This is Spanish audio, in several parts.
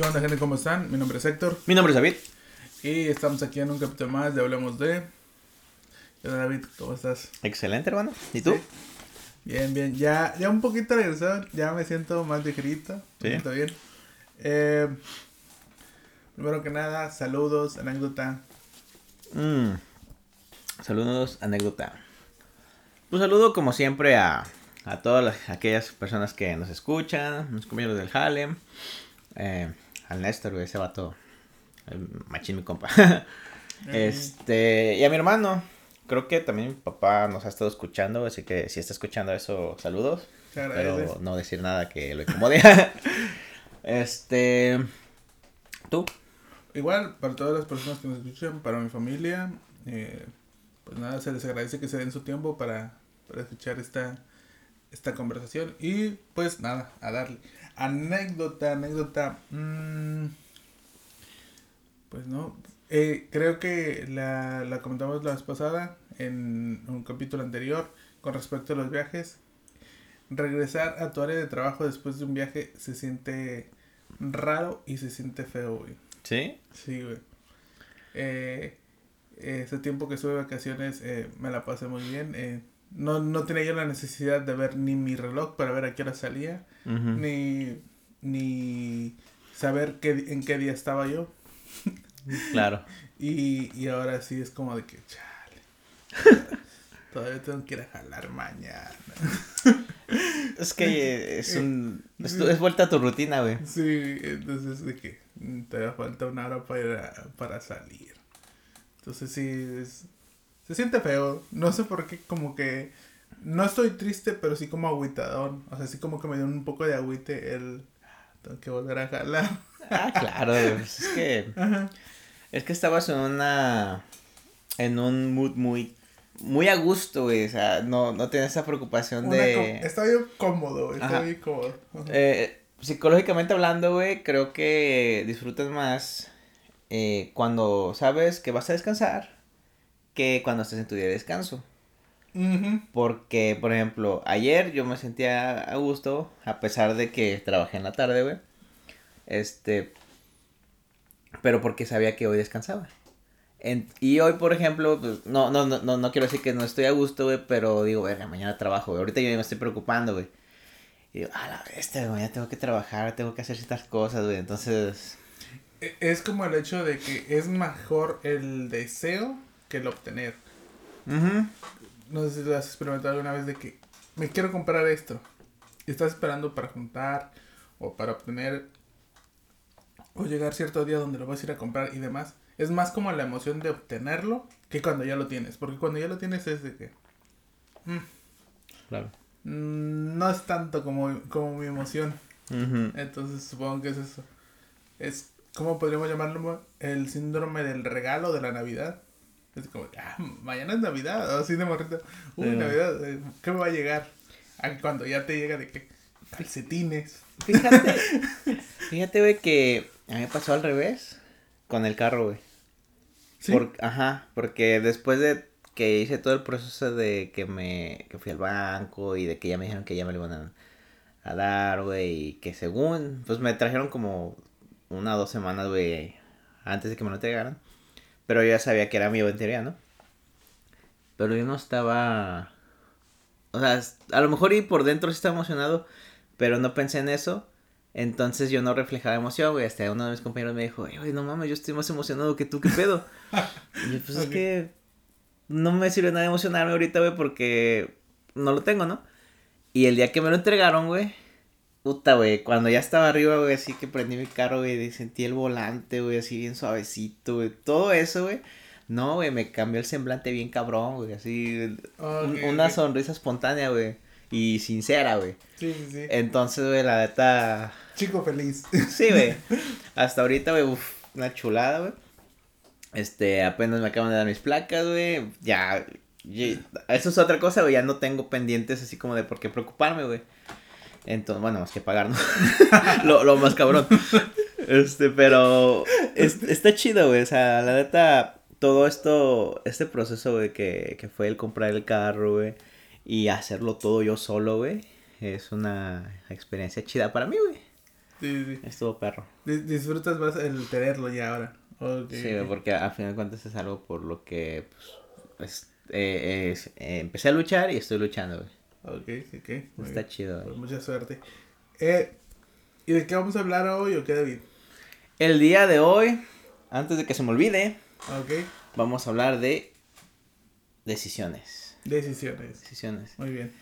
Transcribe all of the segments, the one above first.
¿Qué onda, gente? ¿Cómo están? Mi nombre es Héctor. Mi nombre es David. Y estamos aquí en un capítulo más de Hablemos de. ¿Qué onda, David? ¿Cómo estás? Excelente, hermano. ¿Y tú? Sí. Bien, bien. Ya, ya un poquito regresado. Ya me siento más ligerito. Me Sí. siento bien. Eh, primero que nada, saludos, anécdota. Mm. Saludos, anécdota. Un saludo, como siempre, a, a todas las- aquellas personas que nos escuchan, los compañeros del Halem, eh, al Néstor, güey, ese vato, machín, mi compa. este, y a mi hermano. Creo que también mi papá nos ha estado escuchando, así que si está escuchando eso, saludos. Pero no decir nada que lo incomode. este. ¿Tú? Igual, para todas las personas que nos escuchan, para mi familia, eh, pues nada, se les agradece que se den su tiempo para, para escuchar esta, esta conversación. Y pues nada, a darle. Anécdota, anécdota. mm, pues no, eh, creo que la, la comentamos la vez pasada en un capítulo anterior con respecto a los viajes. Regresar a tu área de trabajo después de un viaje se siente raro y se siente feo, güey. ¿Sí? Sí, güey. Eh, ese tiempo que estuve de vacaciones eh, me la pasé muy bien. eh, no, no tenía yo la necesidad de ver ni mi reloj para ver a qué hora salía, ni, ni saber qué, en qué día estaba yo. Claro. Y, y ahora sí es como de que, chale. Todavía tengo que ir a jalar mañana. Es que es un. Es, es vuelta a tu rutina, güey. Sí, entonces de que mm, todavía falta una hora para, para salir. Entonces sí, es- se siente feo. No sé por qué, como que no estoy triste, pero sí como agüitadón. O sea, sí como que me dio un poco de agüite el... Tengo que volver a jalar. Ah, claro, pues es que. Ajá. Es que estabas en una. En un mood muy. Muy a gusto, güey. O sea, no, no tenías esa preocupación Una de. Estaba yo cómodo, estaba bien cómodo. Eh, psicológicamente hablando, güey, creo que disfrutas más eh, cuando sabes que vas a descansar que cuando estás en tu día de descanso. Porque, por ejemplo, ayer yo me sentía a gusto, a pesar de que trabajé en la tarde, güey. Este. Pero porque sabía que hoy descansaba. En- y hoy, por ejemplo, pues, no, no, no, no, no quiero decir que no estoy a gusto, güey, pero digo, verga, mañana trabajo, güey. Ahorita yo me estoy preocupando, güey. Y digo, a la bestia, güey, mañana tengo que trabajar, tengo que hacer ciertas cosas, güey. Entonces, E- Es como el hecho de que es mejor el deseo que el obtener. No sé si lo has experimentado alguna vez de que me quiero comprar esto. Y estás esperando para juntar o para obtener o llegar cierto día donde lo vas a ir a comprar y demás. Es más como la emoción de obtenerlo que cuando ya lo tienes. Porque cuando ya lo tienes es de que mm, claro. mm, no es tanto como, como mi emoción. Entonces supongo que es eso. Es, ¿cómo podríamos llamarlo? El síndrome del regalo de la Navidad. Es como, ah, mañana es Navidad, o así de morrito. Uy, Sí. Navidad, eh, ¿qué me va a llegar? Ah, cuando ya te llega de que calcetines. Fíjate, fíjate, güey, que a mí me pasó al revés con el carro, güey. ¿Sí? Por- ajá, porque después de que hice todo el proceso de que me que fui al banco y de que ya me dijeron que ya me lo iban a, a dar, güey, y que según, pues me trajeron como una o dos semanas, güey, antes de que me lo entregaran. Pero yo ya sabía que era mi en teoría, ¿no? Pero yo no estaba... O sea, a lo mejor y por dentro sí estaba emocionado, pero no pensé en eso. Entonces yo no reflejaba emoción, güey. Hasta uno de mis compañeros me dijo, "Ey, güey, no mames, yo estoy más emocionado que tú, ¿qué pedo? y yo, pues es que no me sirve nada emocionarme ahorita, güey, porque no lo tengo, ¿no? Y el día que me lo entregaron, güey, puta, güey, cuando ya estaba arriba, güey, así que prendí mi carro, güey, y sentí el volante, güey, así bien suavecito, güey. Todo eso, güey. No, güey, me cambió el semblante bien cabrón, güey, así. un- una sonrisa espontánea, güey. Y sincera, güey. Sí, sí, sí. Entonces, güey, la neta. Chico feliz. Sí, güey. Hasta ahorita, güey, una chulada, güey. Este, apenas me acaban de dar mis placas, güey. Ya. ya- Eso es otra cosa, güey. Ya no tengo pendientes así como de por qué preocuparme, güey. Entonces, bueno, más que pagar, ¿no? lo, lo más cabrón. Este, pero. es- está chido, güey. O sea, la neta. Todo esto. Este proceso, güey, que, que fue el comprar el carro, güey. Y hacerlo todo yo solo, güey. Es una experiencia chida para mí, güey. Sí, sí. Estuvo perro. Dis- Disfrutas más el tenerlo ya ahora. Ok, Sí, porque a final de cuentas es algo por lo que pues, es- eh, es- eh, empecé a luchar y estoy luchando, güey. Ok, ok. Está chido, Pues mucha suerte. Eh, ¿Y de qué vamos a hablar hoy o qué, David? El día de hoy, antes de que se me olvide, Ok. vamos a hablar de decisiones. Decisiones. Decisiones. Muy bien.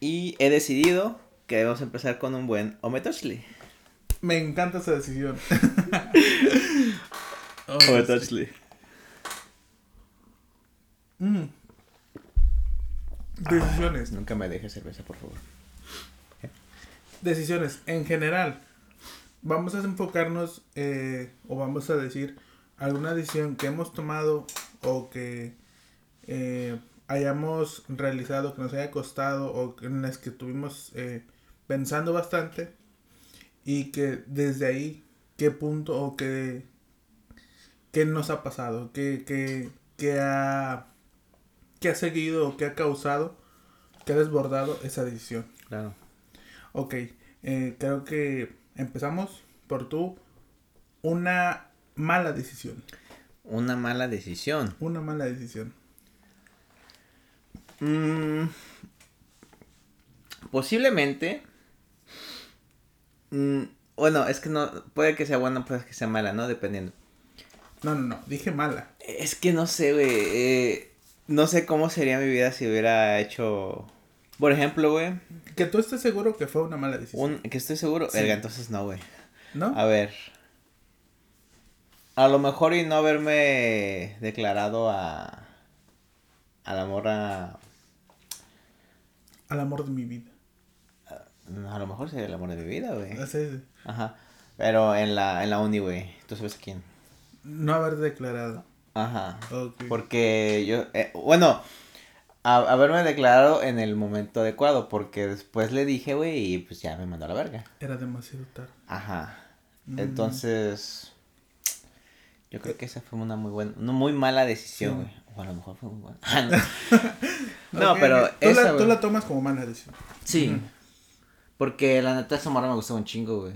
Y he decidido que debemos empezar con un buen Ometochli. Me encanta esa decisión. Oh, Ometochli. Mm. Decisiones. Nunca me dejes cerveza, por favor. Decisiones. En general, vamos a enfocarnos eh, o vamos a decir alguna decisión que hemos tomado o que eh, hayamos realizado, que nos haya costado o en las que estuvimos eh, pensando bastante y que desde ahí, qué punto o qué, qué nos ha pasado, qué, qué, qué ha, qué ha seguido o qué ha causado, qué ha desbordado esa decisión. Claro. Ok, eh, creo que empezamos por tú. Una mala decisión. Una mala decisión. Una mala decisión. Mm, posiblemente. mm, bueno, es que no. Puede que sea buena, puede que sea mala, ¿no? Dependiendo. No, no, no, dije mala. Es que no sé, güey. eh, no sé cómo sería mi vida si hubiera hecho. Por ejemplo, güey. Que tú estés seguro que fue una mala decisión. Un, que estoy seguro. Sí. Verga, entonces no, güey. ¿No? A ver. A lo mejor y no haberme declarado a. A la morra. Al amor de mi vida. A lo mejor sería el amor de mi vida, güey. Así, Ajá. Pero en la, en la uni, güey. ¿Tú sabes a quién? no haber declarado. Ajá. Porque yo. eh, bueno. A, haberme declarado en el momento adecuado. Porque después le dije, güey, y pues ya me mandó a la verga. Era demasiado tarde. Ajá. Mm. Entonces. Yo creo que esa fue una muy buena. Una muy mala decisión, Sí. güey. O a lo mejor fue muy buena. Ah, no. No, pero. Tú, esa, la, tú la tomas como mala decisión. Sí. Porque la neta esa morra me gustaba un chingo, güey.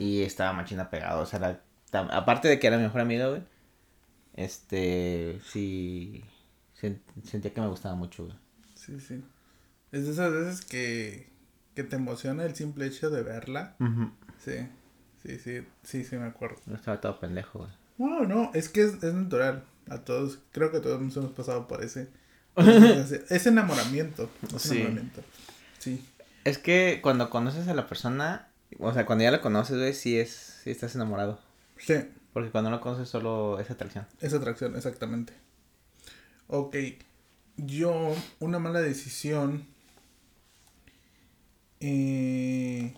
Y estaba machina pegado, o sea, la- tam- aparte de que era mi mejor amiga, güey. Este, sí, sen- sentía que me gustaba mucho, güey. Sí, sí. Es de esas veces que, que te emociona el simple hecho de verla. Sí. Sí, sí, sí, sí, me acuerdo. Yo estaba todo pendejo, güey. No, no, es que es, es natural. A todos, creo que todos nos hemos pasado por ese. ese- Es enamoramiento. Es Sí. enamoramiento. Sí. Es que cuando conoces a la persona, o sea, cuando ya la conoces, güey, sí es, sí estás enamorado. Sí, Porque cuando no conoces solo es atracción. es atracción, exactamente. Ok. Yo, una mala decisión. eh,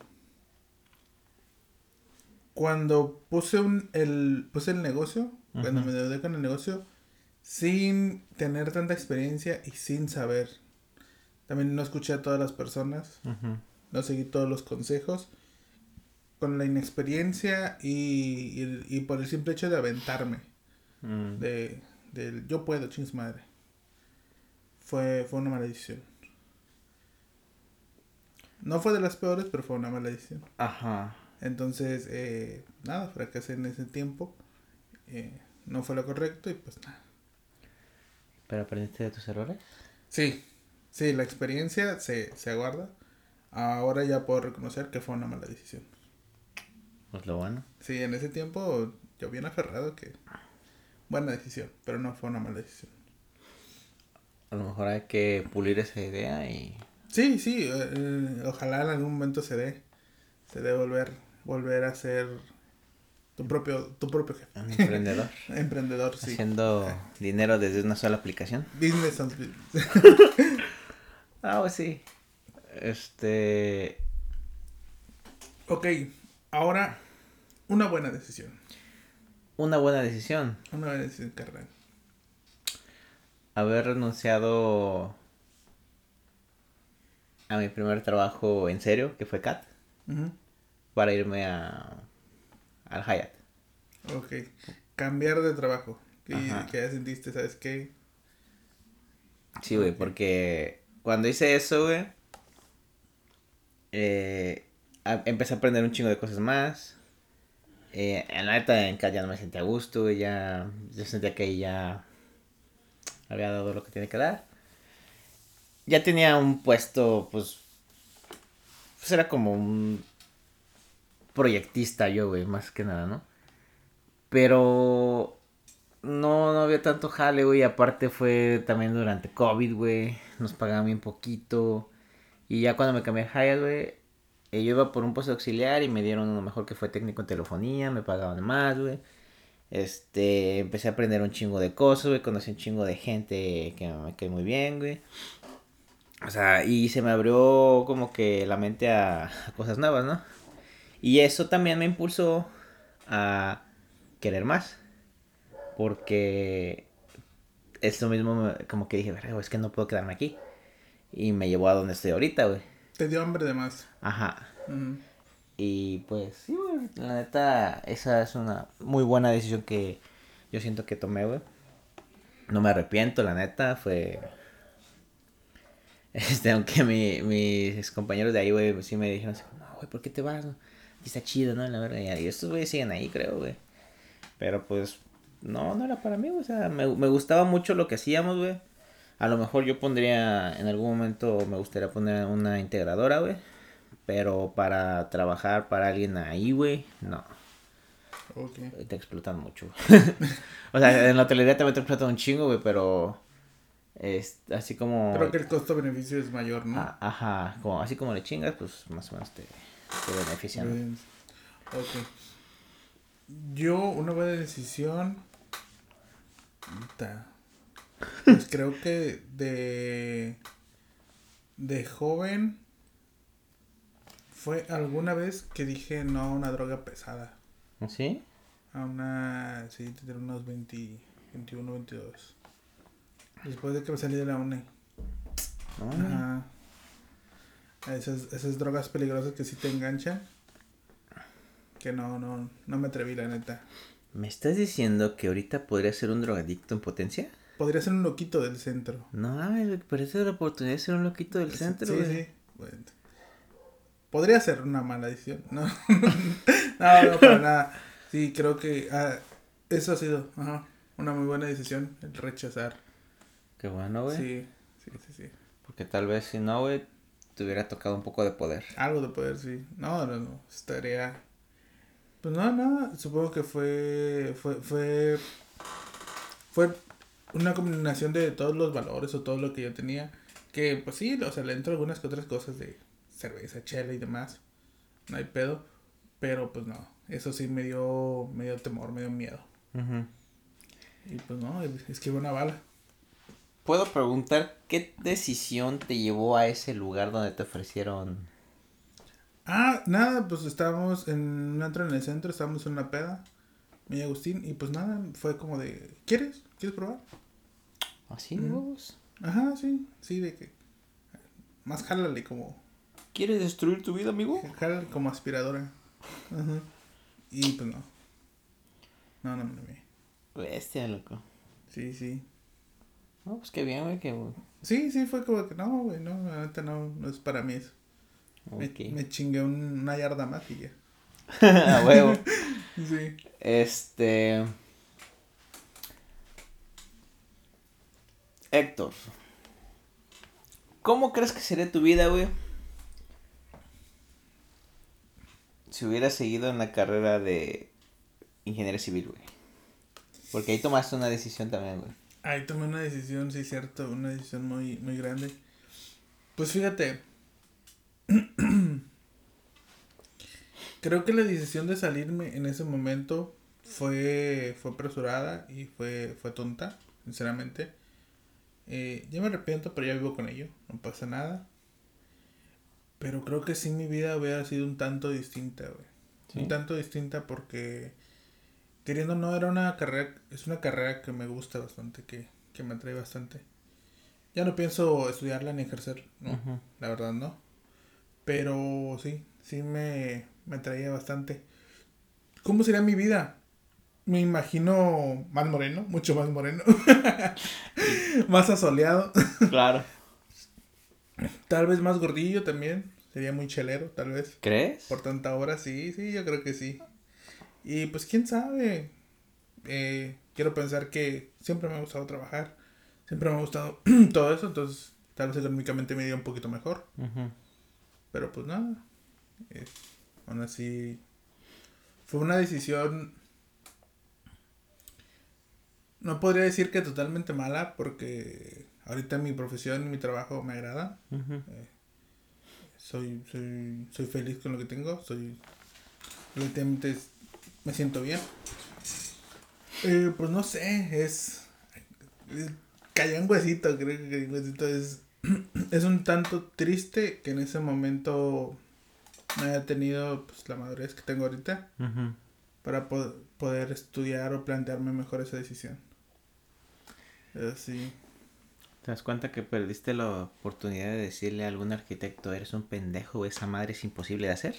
cuando puse un, el, puse el negocio, cuando me deudé con el negocio, sin tener tanta experiencia y sin saber. También no escuché a todas las personas, no seguí todos los consejos. Con la inexperiencia y, y, y por el simple hecho de aventarme. Mm. De, del yo puedo, chingos madre. Fue, fue una mala decisión. No fue de las peores, pero fue una mala decisión. Ajá. Entonces, eh, nada, fracasé en ese tiempo. Eh, no fue lo correcto y pues nada. ¿Pero aprendiste de tus errores? Sí, sí, la experiencia se, se aguarda. Ahora ya puedo reconocer que fue una mala decisión. Pues lo bueno. Sí, en ese tiempo yo bien aferrado que buena decisión, pero no fue una mala decisión. A lo mejor hay que pulir esa idea y... Sí, sí, eh, eh, ojalá en algún momento se dé, se dé volver, volver a ser tu propio, tu propio jefe. Un emprendedor. Emprendedor, sí. Haciendo dinero desde una sola aplicación. Business and business. Ah, pues sí. Este... ok, ahora una buena decisión. Una buena decisión. Una buena decisión, carnal. Haber renunciado a mi primer trabajo en serio, que fue CAT, para irme a al Hyatt. Ok, cambiar de trabajo. Ajá. que ya sentiste, ¿sabes qué? Sí, güey, porque cuando hice eso, güey, eh, empecé a aprender un chingo de cosas más. Eh, en la neta, en casa ya no me sentía a gusto, ya, yo sentía que ya había dado lo que tiene que dar. Ya tenía un puesto, pues, pues era como un proyectista yo, güey, más que nada, ¿no? Pero no, no había tanto jale, güey. Aparte fue también durante COVID, güey. Nos pagaban bien poquito. Y ya cuando me cambié a Hyatt, güey, yo iba por un puesto auxiliar y me dieron uno mejor que fue técnico en telefonía. Me pagaban más, güey. Este, empecé a aprender un chingo de cosas, güey. Conocí un chingo de gente que me quedé muy bien, güey. O sea, y se me abrió como que la mente a, a cosas nuevas, ¿no? Y eso también me impulsó a querer más. Porque es lo mismo, como que dije, es que no puedo quedarme aquí. Y me llevó a donde estoy ahorita, güey. Te dio hambre de más. Ajá. Y pues, sí, güey. La neta, esa es una muy buena decisión que yo siento que tomé, güey. No me arrepiento, la neta, fue. Este, aunque mi, mis compañeros de ahí, güey, sí me dijeron no, güey, ¿por qué te vas? Aquí está chido, ¿no? La verdad, y estos güeyes siguen ahí, creo, güey. Pero pues, no, no era para mí, o sea, me, me gustaba mucho lo que hacíamos, güey. A lo mejor yo pondría, en algún momento me gustaría poner una integradora, güey. Pero para trabajar para alguien ahí, güey, no. Okay. Te explotan mucho. o sea, en la hotelería también te explotan un chingo, güey, pero es así como... Creo que el costo-beneficio es mayor, ¿no? Ah, ajá, como, así como le chingas, pues más o menos te, te benefician. Ok. Yo, una buena decisión. Pues creo que de. De joven. Fue alguna vez que dije no a una droga pesada. ¿Ah, ¿Sí? A una. Sí, tener unos 20, 21, 22. Después de que me salí de la UNE. Ajá. Esas, esas drogas peligrosas que sí te enganchan que no, no, no me atreví, la neta. ¿Me estás diciendo que ahorita podría ser un drogadicto en potencia? Podría ser un loquito del centro. No, es la oportunidad de ser un loquito del centro. Sí, sí. podría ser una mala decisión. No, no, no, para nada. Sí, creo que ah, eso ha sido ajá, una muy buena decisión, el rechazar. Qué bueno, güey. Sí, sí, sí, sí. Porque tal vez si no, güey, te hubiera tocado un poco de poder. Algo de poder, sí. No, no, no. Estaría pues no, no, supongo que fue, fue, fue, fue una combinación de todos los valores o todo lo que yo tenía. Que pues sí, o sea, le entro algunas que otras cosas de cerveza, chela y demás. No hay pedo. Pero pues no, eso sí me dio, me dio temor, me dio miedo. Y pues no, es que iba una bala. ¿Puedo preguntar qué decisión te llevó a ese lugar donde te ofrecieron Ah, nada, pues estábamos en un antro en el centro, estábamos en una peda, mi Agustín, y pues nada, fue como de, ¿quieres? ¿Quieres probar? ¿Así de huevos? Ajá, sí, sí, de que, más jálale como... ¿Quieres destruir tu vida, amigo? Jálale como aspiradora. Ajá. Y pues no. No, no me lo Bestia, loco. Sí, sí. No, pues qué bien, güey, que... Sí, sí, fue como que no, güey, no, neta no, no es para mí eso. Me, chingué una yarda más y ya. A huevo. sí. Este. Héctor. ¿Cómo crees que sería tu vida, güey? Si hubieras seguido en la carrera de ingeniería civil, güey. Porque ahí tomaste una decisión también, güey. Ahí tomé una decisión, sí, cierto. Una decisión muy, muy grande. Pues fíjate, Creo que la decisión de salirme en ese momento fue, fue apresurada y fue, fue tonta, sinceramente. Eh, yo me arrepiento, pero ya vivo con ello, no pasa nada. Pero creo que sí mi vida hubiera sido un tanto distinta, güey. Un tanto distinta porque queriendo no era una carrera, es una carrera que me gusta bastante, que, que me atrae bastante. Ya no pienso estudiarla ni ejercer, no, la verdad no. Pero sí, sí me, me traía bastante. ¿Cómo sería mi vida? Me imagino más moreno, mucho más moreno. más asoleado. Claro. Tal vez más gordillo también. Sería muy chelero, tal vez. ¿Crees? Por tanta hora, sí, sí, yo creo que sí. Y pues quién sabe. Eh, quiero pensar que siempre me ha gustado trabajar. Siempre me ha gustado todo eso, entonces tal vez económicamente me iría un poquito mejor. Pero pues nada. eh, aún así. Fue una decisión. No podría decir que totalmente mala, porque ahorita mi profesión y mi trabajo me agrada. Ujú. Soy, soy, soy feliz con lo que tengo. Soy. Relativamente me siento bien. Eh, pues no sé, es. es cayó un huesito, creo que cayó huesito. Es, es un tanto triste que en ese momento no haya tenido pues, la madurez que tengo ahorita para po- poder estudiar o plantearme mejor esa decisión. Pero sí. ¿Te das cuenta que perdiste la oportunidad de decirle a algún arquitecto, eres un pendejo, esa madre es imposible de hacer?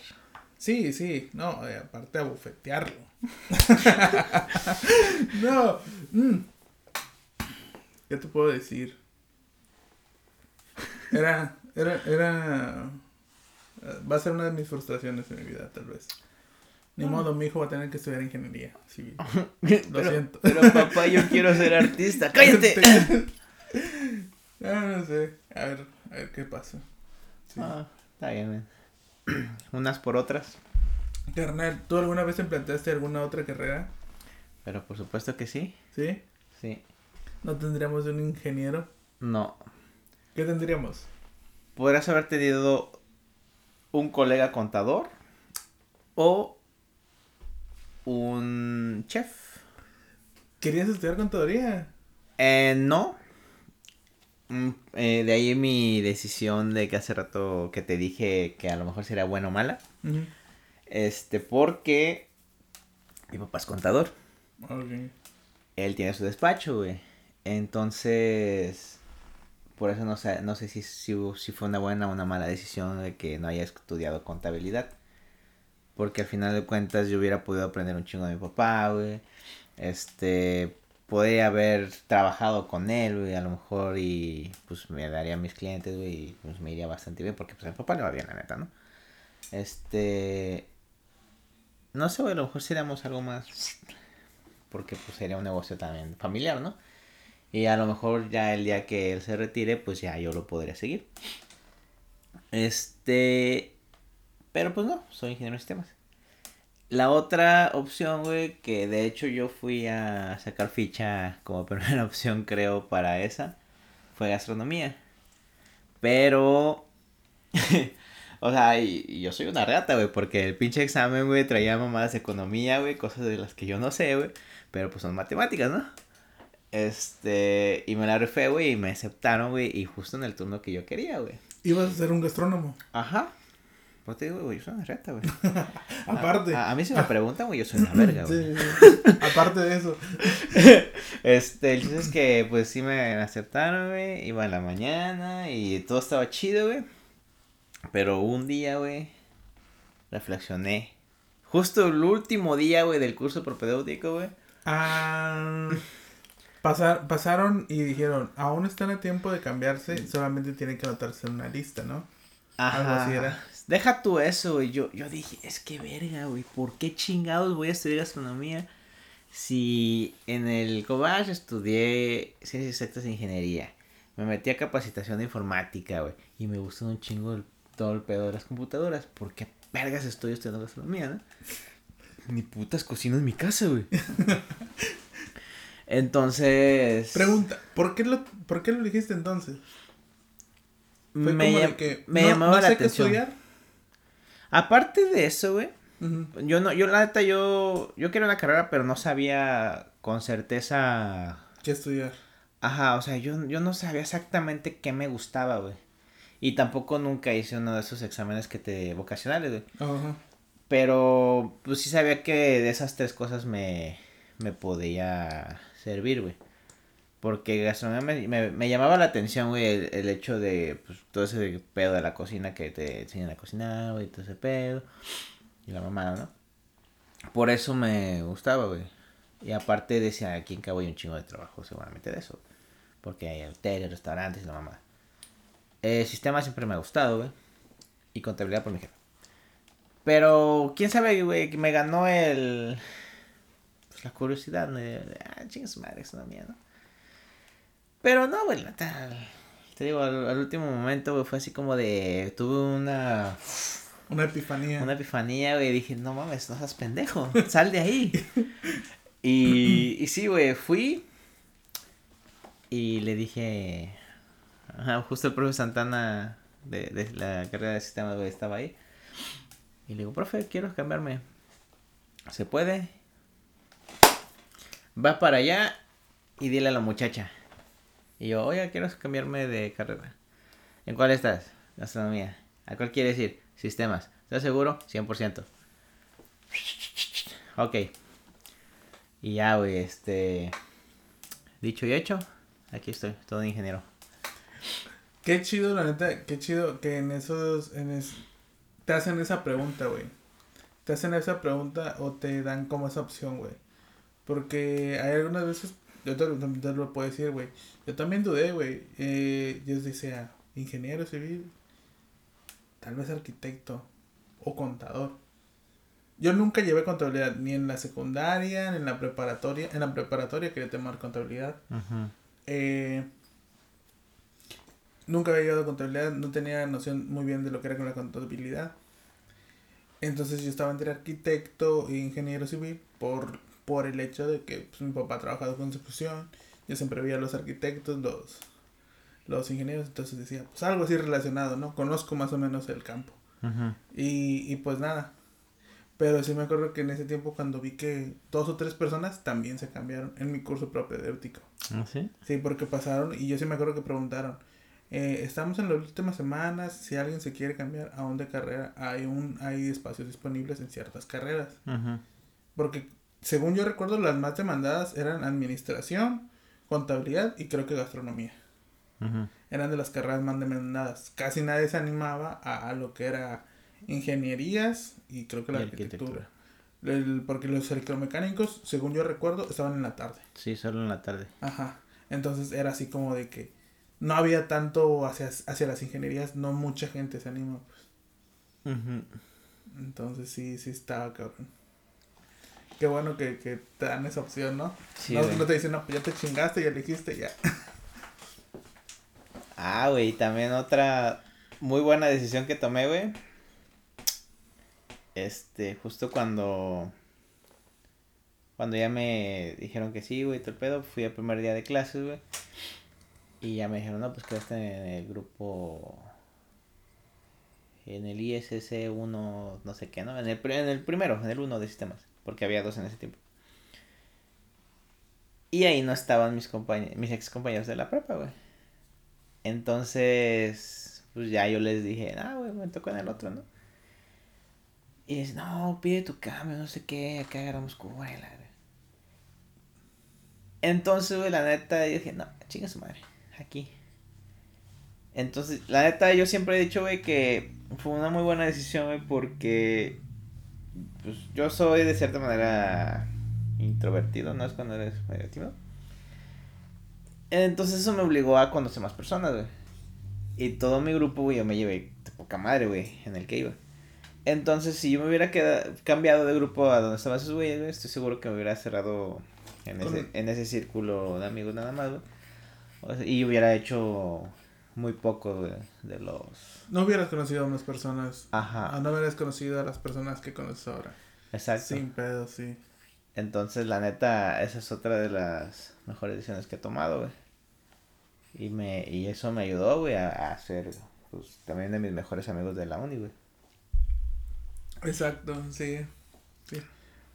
Sí, sí, no, eh, aparte a bufetearlo. no, mm. ¿qué te puedo decir? Era, era, era, eh, va a ser una de mis frustraciones en mi vida, tal vez. Ni modo, mi hijo va a tener que estudiar ingeniería civil. pero, siento. pero papá, yo quiero ser artista. ¡Cállate! Ah, no sé, a ver, a ver qué pasa. Sí. Ah, está bien, man. Unas por otras. Carnal, ¿tú alguna vez te planteaste alguna otra carrera? Pero por supuesto que sí. ¿Sí? Sí. ¿No tendríamos un ingeniero? No. ¿Qué tendríamos? Podrías haber tenido un colega contador o un chef. ¿Querías estudiar contaduría? Eh, no. Mm, eh, de ahí mi decisión de que hace rato que te dije que a lo mejor sería buena o mala. Este, porque mi papá es contador. Ok. Él tiene su despacho, güey. Entonces, por eso no sé, no sé si, si, si fue una buena o una mala decisión de que no haya estudiado contabilidad. Porque al final de cuentas yo hubiera podido aprender un chingo de mi papá, güey. Este, podría haber trabajado con él, güey, a lo mejor y pues me daría a mis clientes, güey, y pues me iría bastante bien porque pues a mi papá le va bien, la neta, ¿no? Este, no sé, güey, a lo mejor seríamos algo más porque pues sería un negocio también familiar, ¿no? Y a lo mejor ya el día que él se retire, pues ya yo lo podría seguir. Este, pero pues no, soy ingeniero de sistemas. La otra opción, güey, que de hecho yo fui a sacar ficha como primera opción, creo, para esa, fue gastronomía. Pero, o sea, y, y yo soy una rata, güey, porque el pinche examen, güey, traía mamadas de economía, güey, cosas de las que yo no sé, güey, pero pues son matemáticas, ¿no? Este, y me la rifé, güey, y me aceptaron, güey, y justo en el turno que yo quería, güey. Ibas a ser un gastrónomo. Ajá. Pues te digo, güey, yo soy una rata, güey. Aparte. A, a mí si me preguntan, güey, yo soy una verga, güey. Sí, sí. Aparte de eso. Este, el chiste es que, pues, sí me aceptaron, güey. Iba en la mañana y todo estaba chido, güey. Pero un día, güey, reflexioné. Justo el último día, güey, del curso propedéutico, güey. Ah, pasar, pasaron y dijeron, aún están a tiempo de cambiarse, solamente tienen que anotarse en una lista, ¿no? Algo así era. Deja tú eso, güey. Yo, yo dije, es que verga, güey. ¿Por qué chingados voy a estudiar gastronomía? Si en el Cobach estudié ciencias exactas e ingeniería. Me metí a capacitación de informática, güey. Y me gustó un chingo el- todo el pedo de las computadoras. ¿Por qué vergas estoy estudiando gastronomía, no? Ni putas cocino en mi casa, güey. Entonces. Pregunta, ¿por qué lo, por qué lo dijiste entonces? Fue me, como de llam- que me no- llamaba no la sé qué atención. estudiar. Aparte de eso, güey. Yo no, yo la neta, yo, yo quería una carrera, pero no sabía con certeza. ¿Qué estudiar? Ajá, o sea, yo, yo no sabía exactamente qué me gustaba, güey. Y tampoco nunca hice uno de esos exámenes que te vocacionales, güey. Ajá. Pero, pues sí sabía que de esas tres cosas me, me podía servir, güey. Porque gastronomía me, me, llamaba la atención, güey, el, el hecho de, pues, todo ese pedo de la cocina que te enseñan a cocinar, güey, todo ese pedo. Y la mamada, ¿no? Por eso me gustaba, güey. Y aparte decía, aquí en Cabo hay un chingo de trabajo seguramente de eso. Porque hay hoteles, restaurantes y la mamada. El sistema siempre me ha gustado, güey. y contabilidad por mi jefe. Pero, quién sabe, güey, que me ganó el. Pues la curiosidad, ¿no? Ah, chingas madre, es una mierda. Pero no, güey, tal. Te digo, al, al último momento, güey, fue así como de. Tuve una. Una epifanía. Una epifanía, güey. Dije, no mames, no seas pendejo. Sal de ahí. y, y sí, güey, fui. Y le dije. Ajá, justo el profe Santana de, de la carrera de sistemas, güey, estaba ahí. Y le digo, profe, quiero cambiarme. ¿Se puede? Va para allá y dile a la muchacha. Y yo, oye, quiero cambiarme de carrera. ¿En cuál estás? Gastronomía. ¿A cuál quieres ir? Sistemas. ¿Estás seguro? 100%. Ok. Y ya, güey, este... Dicho y hecho, aquí estoy, todo ingeniero. Qué chido, la neta, qué chido que en esos, en es, te hacen esa pregunta, güey. Te hacen esa pregunta o te dan como esa opción, güey. Porque hay algunas veces, yo te, te lo puedo decir, güey. Yo también dudé, güey. Eh, yo decía, ingeniero civil, tal vez arquitecto o contador. Yo nunca llevé contabilidad, ni en la secundaria, ni en la preparatoria. En la preparatoria quería tomar contabilidad. Eh, nunca había llevado contabilidad, no tenía noción muy bien de lo que era con la contabilidad. Entonces yo estaba entre arquitecto e ingeniero civil por, por el hecho de que pues, mi papá ha trabajado con construcción. Yo siempre veía a los arquitectos, los, los ingenieros, entonces decía, pues algo así relacionado, ¿no? Conozco más o menos el campo. y, y pues nada. Pero sí me acuerdo que en ese tiempo cuando vi que dos o tres personas también se cambiaron en mi curso propedéutico. ¿Ah, sí? Sí, porque pasaron y yo sí me acuerdo que preguntaron, eh, estamos en las últimas semanas, si alguien se quiere cambiar a un de carrera, hay un hay espacios disponibles en ciertas carreras. Ujú. Porque según yo recuerdo las más demandadas eran administración, contabilidad y creo que gastronomía. Eran de las carreras más demandadas. Casi nadie se animaba a, a lo que era ingenierías y creo que la arquitectura. El- porque los electromecánicos, según yo recuerdo, estaban en la tarde. Sí, solo en la tarde. Ajá. Entonces era así como de que no había tanto hacia, hacia las ingenierías, no mucha gente se anima. Pues. Entonces sí, sí estaba cabrón. Qué bueno que, que te dan esa opción, ¿no? Sí, no, no te dicen, no, pues ya te chingaste, ya elegiste, ya. Ah, güey, también otra muy buena decisión que tomé, güey. Este, justo cuando. Cuando ya me dijeron que sí, güey, todo el pedo, fui al primer día de clases, güey. Y ya me dijeron, no, pues quedaste en el grupo. En el ISS 1, no sé qué, ¿no? En el, en el primero, en el 1 de sistemas. Porque había dos en ese tiempo. Y ahí no estaban mis compañeros, mis ex compañeros de la prepa, güey. Entonces, pues ya yo les dije, ah, güey, me tocó en el otro, ¿no? Y dice, no, pide tu cambio, no sé qué, acá agarramos cuba, y la verga". Entonces, güey, la neta, yo dije, no, chinga su madre, aquí. Entonces, la neta, yo siempre he dicho, güey, que fue una muy buena decisión, güey, porque, pues, yo soy de cierta manera introvertido, ¿no? Es cuando eres medio tímido. Entonces eso me obligó a conocer más personas, güey. Y todo mi grupo, güey, yo me llevé de poca madre, güey, en el que iba. Entonces, si yo me hubiera quedado, cambiado de grupo a donde estaban esos güeyes, güey, estoy seguro que me hubiera cerrado en ese, en ese círculo de amigos nada más, güey. O sea, y hubiera hecho muy poco, güey, de los... No hubieras conocido a más personas. Ajá, no hubieras conocido a las personas que conoces ahora. exacto. Sin pedo, sí. Entonces, la neta, esa es otra de las mejores decisiones que he tomado, güey. Y, me, y eso me ayudó, güey, a, a ser pues, también de mis mejores amigos de la uni, güey. Exacto, sí. sí.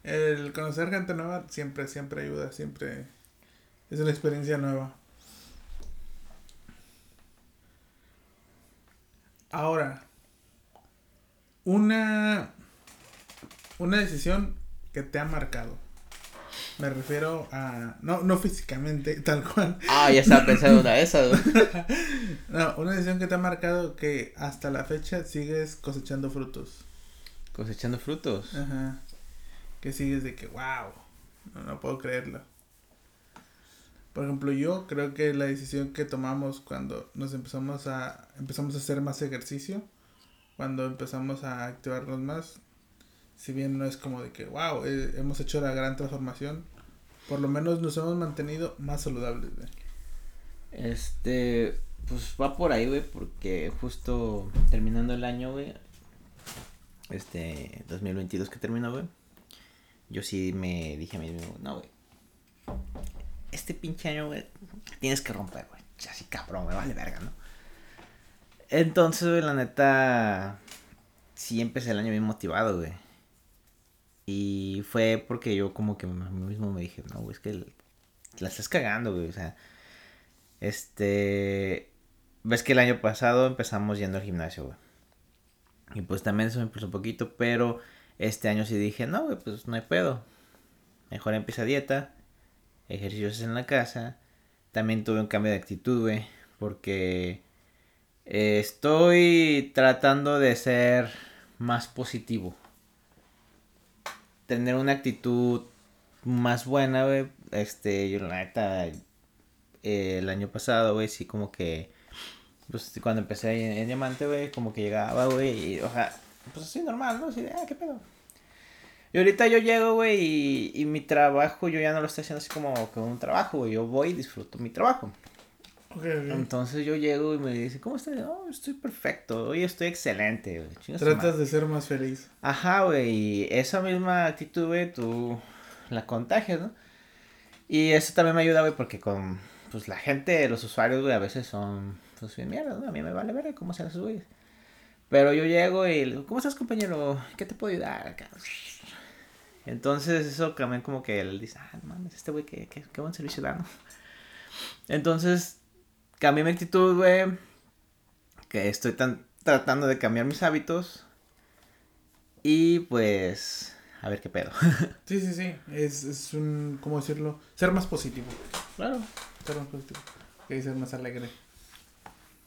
El conocer gente nueva siempre, siempre ayuda, siempre es una experiencia nueva. Ahora, una, una decisión que te ha marcado. Me refiero a, no, no físicamente, tal cual. Ah, ya estaba pensando una de esas. No, una decisión que te ha marcado que hasta la fecha sigues cosechando frutos. Cosechando frutos. Ajá. Que sigues de que, wow, no, no puedo creerlo. Por ejemplo, yo creo que la decisión que tomamos cuando nos empezamos a empezamos a hacer más ejercicio cuando empezamos a activarnos más, si bien no es como de que, wow, eh, hemos hecho la gran transformación, por lo menos nos hemos mantenido más saludables. Este, pues va por ahí, güey, porque justo terminando el año, güey, este, 2022 que terminó, güey, yo sí me dije a mí mismo, no, güey, este pinche año, güey, tienes que romper, güey, así cabrón, me vale verga, ¿no? Entonces, güey, la neta, sí empecé el año bien motivado, güey. Y fue porque yo como que a mí mismo me dije, no, güey, es que la estás cagando, güey, o sea, este, ves que el año pasado empezamos yendo al gimnasio, güey. Y pues también eso me puso un poquito, pero este año sí dije, no, güey, pues no hay pedo. Mejor empieza dieta, ejercicios en la casa. También tuve un cambio de actitud, güey, porque estoy tratando de ser más positivo. Tener una actitud más buena, güey. Este, yo la neta, eh, el año pasado, güey, sí como que, pues cuando empecé en, Diamante, güey, como que llegaba, güey, y, o sea, pues así normal, ¿no? Así de, ah, qué pedo. Y ahorita yo llego, güey, y, y mi trabajo yo ya no lo estoy haciendo así como, como un trabajo, güey. Yo voy y disfruto mi trabajo. Entonces yo llego y me dice, ¿cómo estás? No, estoy perfecto, hoy estoy excelente, güey. Tratas de ser más feliz. Ajá, güey, y esa misma actitud, güey, tú la contagias, ¿no? Y eso también me ayuda, güey, porque con, pues, la gente, los usuarios, güey, a veces son, pues, bien mierda, ¿no? A mí me vale ver cómo se las güeyes. Pero yo llego y le digo, ¿cómo estás, compañero? ¿Qué te puedo ayudar acá? Entonces eso también como que él dice, ah, mames, este güey, qué, qué, qué buen servicio da, ¿no? Entonces cambié mi actitud, güey. Que estoy tan, tratando de cambiar mis hábitos. Y pues, a ver qué pedo. sí, sí, sí. Es, es un, ¿cómo decirlo? Ser más positivo. Claro. Ser más positivo. Que ser más alegre.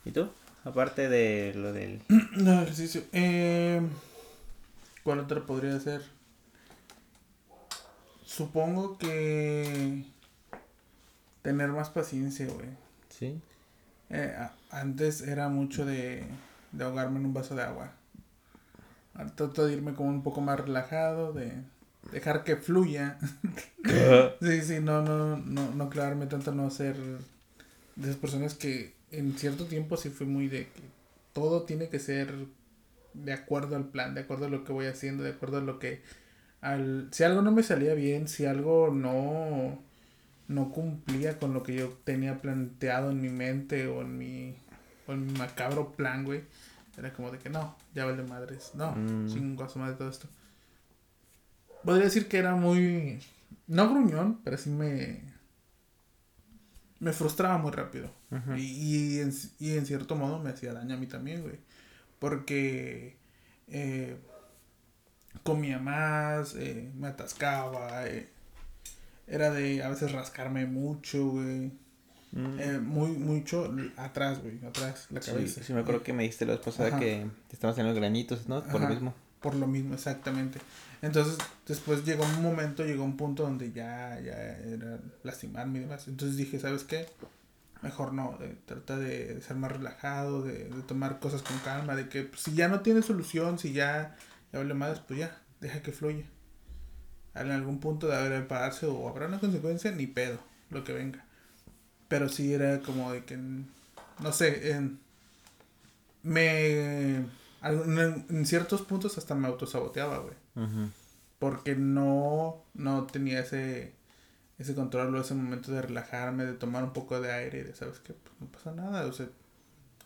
¿Y tú? Aparte de lo del... no, ejercicio. Eh, ¿Cuál otra podría ser? Supongo que... Tener más paciencia, güey. Sí. Eh, antes era mucho de, de ahogarme en un vaso de agua. trato de irme como un poco más relajado, de dejar que fluya. sí, sí, no, no, no, no clavarme tanto, no ser de esas personas que en cierto tiempo sí fui muy de que todo tiene que ser de acuerdo al plan, de acuerdo a lo que voy haciendo, de acuerdo a lo que al si algo no me salía bien, si algo no no cumplía con lo que yo tenía planteado en mi mente o en mi, o en mi macabro plan, güey. Era como de que no, ya vale madres. No, mm. sin guaso de todo esto. Podría decir que era muy. No gruñón, pero sí me. Me frustraba muy rápido. y, y, en, y, en, cierto modo me hacía daño a mí también, güey. Porque. Eh, comía más, eh, me atascaba, eh, era de a veces rascarme mucho, güey. Mm. Eh, muy, mucho atrás, güey, atrás, la cabeza. Sí, me acuerdo que me dijiste la vez pasada que te estabas haciendo granitos, ¿no? Por lo mismo. Por lo mismo, exactamente. Entonces, después llegó un momento, llegó un punto donde ya, ya era lastimarme y demás. Entonces dije, ¿sabes qué? Mejor no, trata de ser más relajado, de, de, tomar cosas con calma, de que pues, si ya no tiene solución, si ya, ya hable más, pues ya, deja que fluya en algún punto de haber pararse o habrá una consecuencia, ni pedo, lo que venga. Pero sí era como de que, no sé, en, me... En, ciertos puntos hasta me autosaboteaba, güey. Porque no, no tenía ese, ese control o ese momento de relajarme, de tomar un poco de aire y de, ¿sabes qué? Pues no pasa nada, o sea,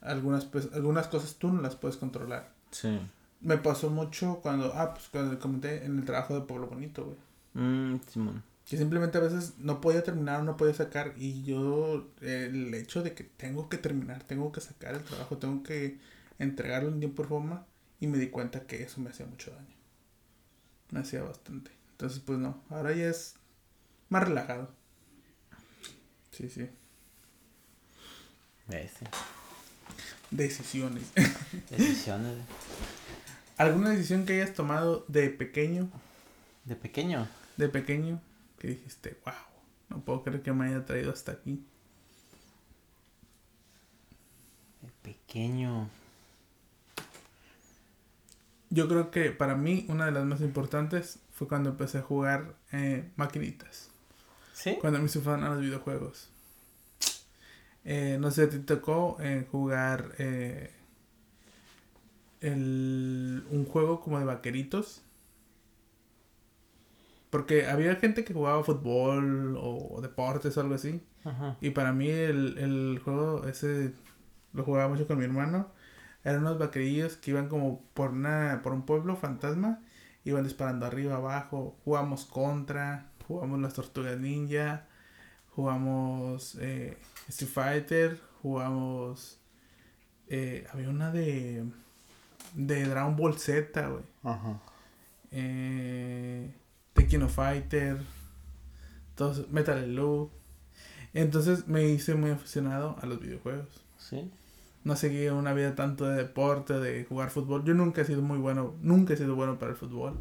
algunas, pues, algunas cosas tú no las puedes controlar. Sí me pasó mucho cuando, ah, pues cuando comenté en el trabajo de Pueblo Bonito, güey. Mm, Simón. Que simplemente a veces no podía terminar o no podía sacar y yo, el hecho de que tengo que terminar, tengo que sacar el trabajo, tengo que entregarlo en tiempo y forma y me di cuenta que eso me hacía mucho daño. Me hacía bastante. Entonces, pues no, ahora ya es más relajado. Sí, sí. Decisiones. Decisiones. ¿Alguna decisión que hayas tomado de pequeño? ¿De pequeño? De pequeño, que dijiste, wow, no puedo creer que me haya traído hasta aquí. De pequeño. yo creo que para mí una de las más importantes fue cuando empecé a jugar eh, maquinitas. ¿Sí? Cuando me hice fan a los videojuegos. Eh, no sé, te tocó eh, jugar eh, el, un juego como de vaqueritos. Porque había gente que jugaba fútbol o deportes o algo así. Ajá. Y para mí el, el juego ese lo jugaba mucho con mi hermano. Eran unos vaquerillos que iban como por una por un pueblo fantasma. Iban disparando arriba, abajo. Jugamos contra. Jugamos las tortugas ninja. Jugamos eh, Street Fighter. Jugamos... eh, había una de... De Dragon Ball Z, güey. Ajá. Eh, Tekken Fighter. Todos, Metal Slug. Entonces me hice muy aficionado a los videojuegos. ¿Sí? No seguí una vida tanto de deporte, de jugar fútbol. Yo nunca he sido muy bueno, nunca he sido bueno para el fútbol.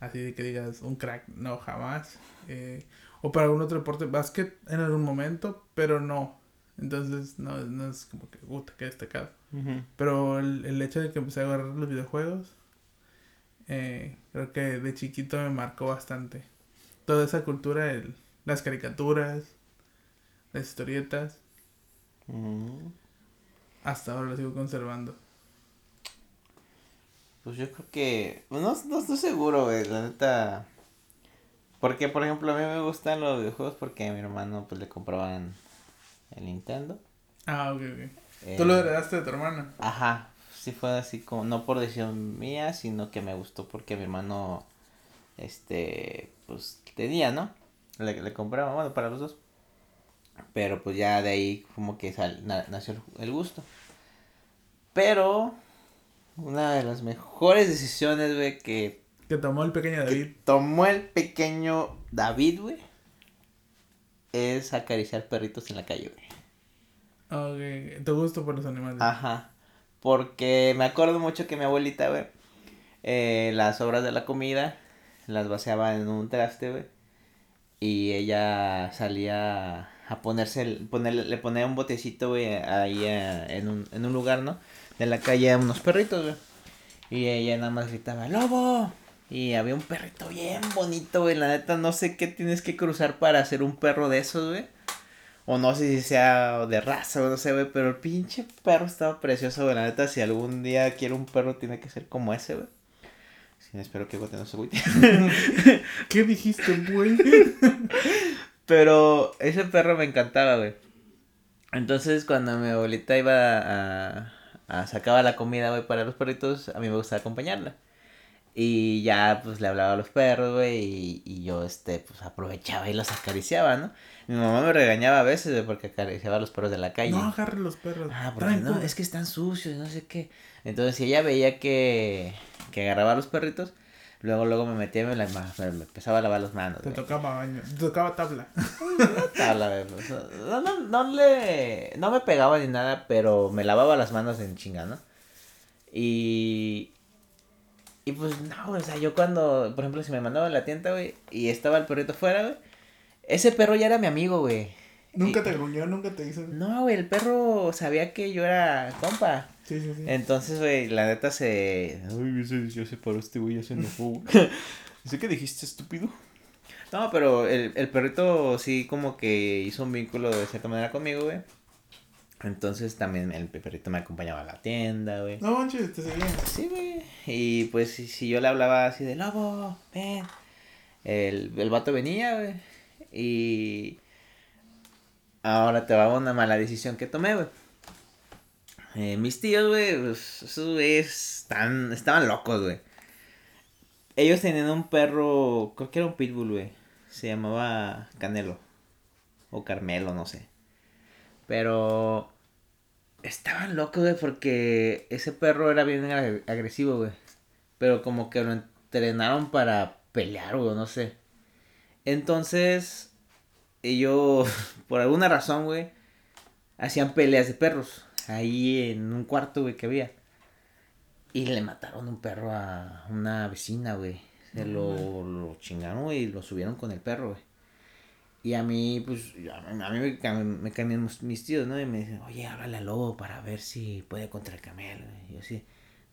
Así de que digas un crack, no, jamás. Eh, o para algún otro deporte, básquet en algún momento, pero no. Entonces no, no es como que, puta, que destacado. Pero el, el hecho de que empecé a agarrar los videojuegos, eh, creo que de chiquito me marcó bastante. Toda esa cultura, el, las caricaturas, las historietas, hasta ahora lo sigo conservando. Pues yo creo que. No, no estoy seguro, güey, la neta. Porque, por ejemplo, a mí me gustan los videojuegos porque a mi hermano pues le compraban el Nintendo. Ah, ok, ok. Eh, Tú lo heredaste de tu hermana. Ajá, sí fue así como, no por decisión mía, sino que me gustó porque mi hermano, este, pues tenía, ¿no? Le, le compraba, bueno, para los dos. Pero pues ya de ahí como que sal- na- nació el, el gusto. Pero una de las mejores decisiones, güey, que Que tomó el pequeño David. tomó el pequeño David, güey, es acariciar perritos en la calle, güey. Ok, tu gusto por los animales. Ajá. Porque me acuerdo mucho que mi abuelita, güey, eh, las sobras de la comida las vaciaba en un traste, güey. Y ella salía a ponerse, el, ponerle, le ponía un botecito, güey, ahí eh, en, un, en un lugar, ¿no? De la calle a unos perritos, güey. Y ella nada más gritaba, ¡Lobo! Y había un perrito bien bonito, güey. La neta, no sé qué tienes que cruzar para hacer un perro de esos, güey. O no sé si sea de raza o no sé, güey. Pero el pinche perro estaba precioso, güey. La neta, si algún día quiero un perro, tiene que ser como ese, güey. Sí, espero que Gote no se agüite. ¿Qué dijiste, güey? Pero ese perro me encantaba, güey. Entonces, cuando mi abuelita iba a, a sacaba la comida, güey, para los perritos, a mí me gustaba acompañarla. Y ya, pues, le hablaba a los perros, güey, y, y yo, este, pues, aprovechaba y los acariciaba, ¿no? Mi mamá me regañaba a veces, güey, porque acariciaba a los perros de la calle. no agarre los perros. Ah, porque no, es que están sucios, no sé qué. Entonces, si ella veía que, que agarraba a los perritos, luego, luego me metía y me, la- me, me empezaba a lavar las manos, Te tocaba baño. Te tocaba tabla. Tabla, güey, pues, no, no, no le, no me pegaba ni nada, pero me lavaba las manos en chinga, ¿no? Y, y pues, no, o sea, yo cuando, por ejemplo, si me mandaba a la tienda, güey, y estaba el perrito fuera, güey, ese perro ya era mi amigo, güey. Nunca Y- te gruñó, nunca te hizo. No, güey, el perro sabía que yo era compa. Sí, sí, sí. Entonces, güey, la neta se. Ay, ese, ya se paró este güey, ya se enojó. güey. ¿Sé qué dijiste, estúpido? No, pero el, el perrito sí como que hizo un vínculo de cierta manera conmigo, güey. Entonces también el perrito me acompañaba a la tienda, güey. No manches, te seguía. Sí, güey. Y pues si, si yo le hablaba así de lobo, ven. El, el vato venía, güey. Y ahora te va una mala decisión que tomé, güey. Eh, mis tíos, güey, pues, esos güeyes están, estaban locos, güey. Ellos tenían un perro, creo que era un pitbull, güey. Se llamaba Canelo. O Carmelo, no sé. Pero estaban locos, güey, porque ese perro era bien ag- agresivo, güey. Pero como que lo entrenaron para pelear, güey, no sé. Entonces, ellos, por alguna razón, güey, hacían peleas de perros. Ahí en un cuarto, güey, que había. Y le mataron un perro a una vecina, güey. Se lo, lo chingaron, y lo subieron con el perro, güey. Y a mí, pues, a mí, me, me cambian mis- tíos, ¿no? Y me dicen, oye, háblale al lobo para ver si puede contra el camelo. Y yo así,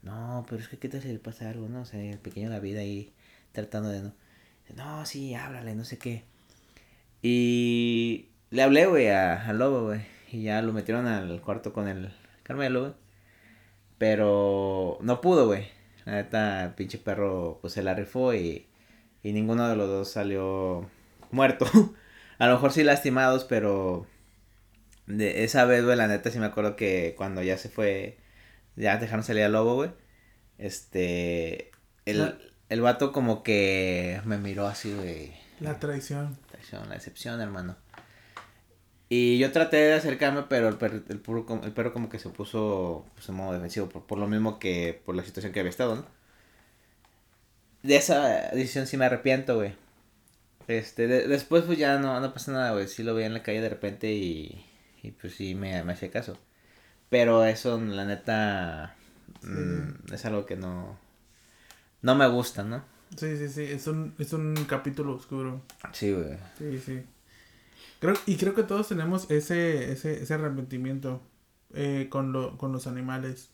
no, pero es que qué tal si le pasa algo, ¿no? O sea, el pequeño David ahí tratando de no. No, sí, háblale, no sé qué. Y le hablé, güey, al lobo, güey. Y ya lo metieron al cuarto con el Carmelo, güey. Pero no pudo, güey. La neta, el pinche perro, pues se la rifó y, y ninguno de los dos salió muerto. a lo mejor sí lastimados, pero de esa vez, güey, la neta sí me acuerdo que cuando ya se fue, ya dejaron salir al lobo, güey. Este, el, el vato como que me miró así, güey. La traición. Traición, la excepción, hermano. Y yo traté de acercarme, pero el perro, el, puro, el perro como que se puso pues, en modo defensivo, por, por, lo mismo que por la situación que había estado, ¿no? De esa decisión sí me arrepiento, güey. Este, de, después pues ya no, no pasa nada, güey. Sí lo veía en la calle de repente y, y pues sí me, me hacía caso. Pero eso, la neta, sí. mmm, es algo que no, no me gusta, ¿no? Sí, sí, sí, es un, es un capítulo oscuro. Sí, güey. Sí, sí. Creo, y creo que todos tenemos ese, ese, ese arrepentimiento eh, con, lo, con los animales.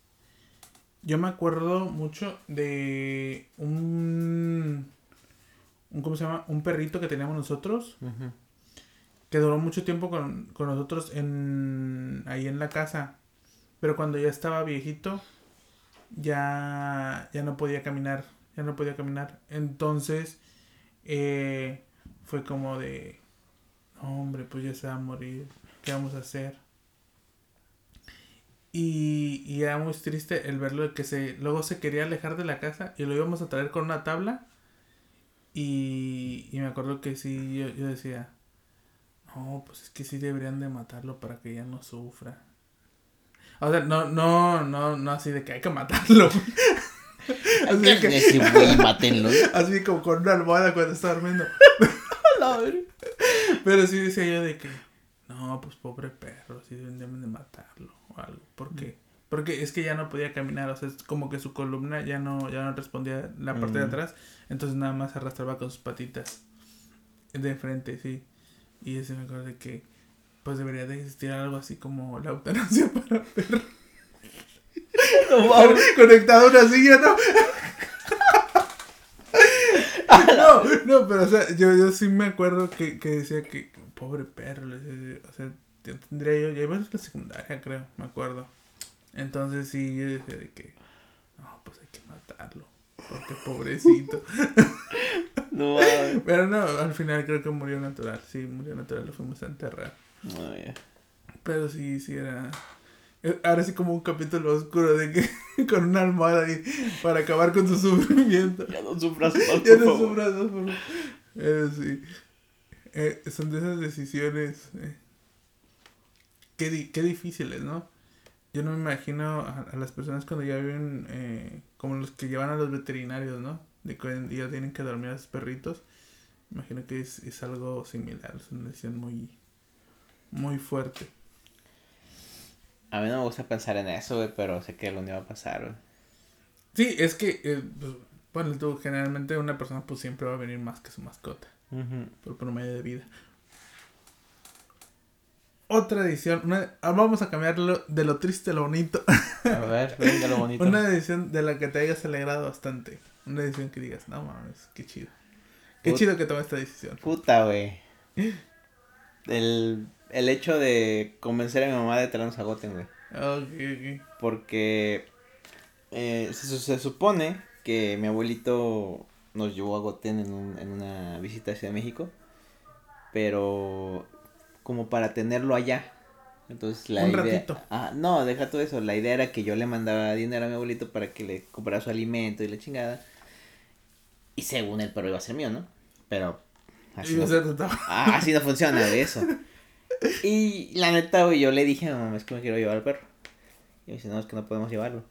Yo me acuerdo mucho de un, un ¿cómo se llama? Un perrito que teníamos nosotros. Uh -huh. Que duró mucho tiempo con, con nosotros en, ahí en la casa. Pero cuando ya estaba viejito, ya, ya no podía caminar. Ya no podía caminar. Entonces, eh, fue como de hombre, pues ya se va a morir, ¿qué vamos a hacer? Y, y era muy triste el verlo que se luego se quería alejar de la casa y lo íbamos a traer con una tabla. Y, y me acuerdo que sí, yo, yo decía, no, pues es que sí deberían de matarlo para que ya no sufra. O sea, no, no, no, no así de que hay que matarlo. así que, ese güey, mátenlo. Así como con una almohada cuando está durmiendo. Pero sí decía yo de que, no, pues pobre perro, sí deben de matarlo o algo. ¿Por qué? Porque es que ya no podía caminar, o sea, es como que su columna ya no, ya no respondía la parte mm. de atrás, entonces nada más se arrastraba con sus patitas de frente, sí. Y ese me acuerdo de que, pues debería de existir algo así como la eutanasia para perros. No, Conectado a una silla, ¿no? no, no, pero o sea, yo, yo sí me acuerdo que, que decía que, pobre perro, o sea, yo tendría yo, ya iba a la secundaria, creo, me acuerdo. Entonces sí, yo decía de que, no, pues hay que matarlo, porque pobrecito. no, pero no, al final creo que murió natural, sí, murió natural, lo fuimos a enterrar. No, yeah. Pero sí, sí era... Ahora sí como un capítulo oscuro de que con una almohada ahí para acabar con su sufrimiento. Ya no sufras más, Ya no sufras más, por. Eh, sí. Eh, son de esas decisiones eh, qué, di qué difíciles, ¿no? Yo no me imagino a, a las personas cuando ya viven eh, como los que llevan a los veterinarios, ¿no? De que día tienen que dormir a sus perritos. Imagino que es, es algo similar, es una decisión muy, muy fuerte. A mí no me gusta pensar en eso, güey, pero sé que algún día va a pasar, güey. Sí, es que, eh, pues, bueno, tú, generalmente una persona pues siempre va a venir más que su mascota. Uh -huh. Por promedio de vida. Otra edición, una, ah, vamos a cambiarlo de lo triste a lo bonito. A ver, venga lo bonito. una edición de la que te hayas alegrado bastante. Una edición que digas, no mames, qué chido. Qué Put chido que tomé esta decisión. Puta, güey. El el hecho de convencer a mi mamá de traernos a Goten, güey. Okay, ok. Porque eh, se, se, supone que mi abuelito nos llevó a Goten en, un, en una visita a Ciudad de México. Pero como para tenerlo allá. Entonces la un idea... ratito. Ah, no, deja todo eso. La idea era que yo le mandaba dinero a mi abuelito para que le comprara su alimento y la chingada. Y según el perro iba a ser mío, ¿no? Pero así, no, ah, así no funciona de eso. Y la neta, güey, yo le dije mamá, es que me quiero llevar al perro. Y me dice, no, es que no podemos llevarlo.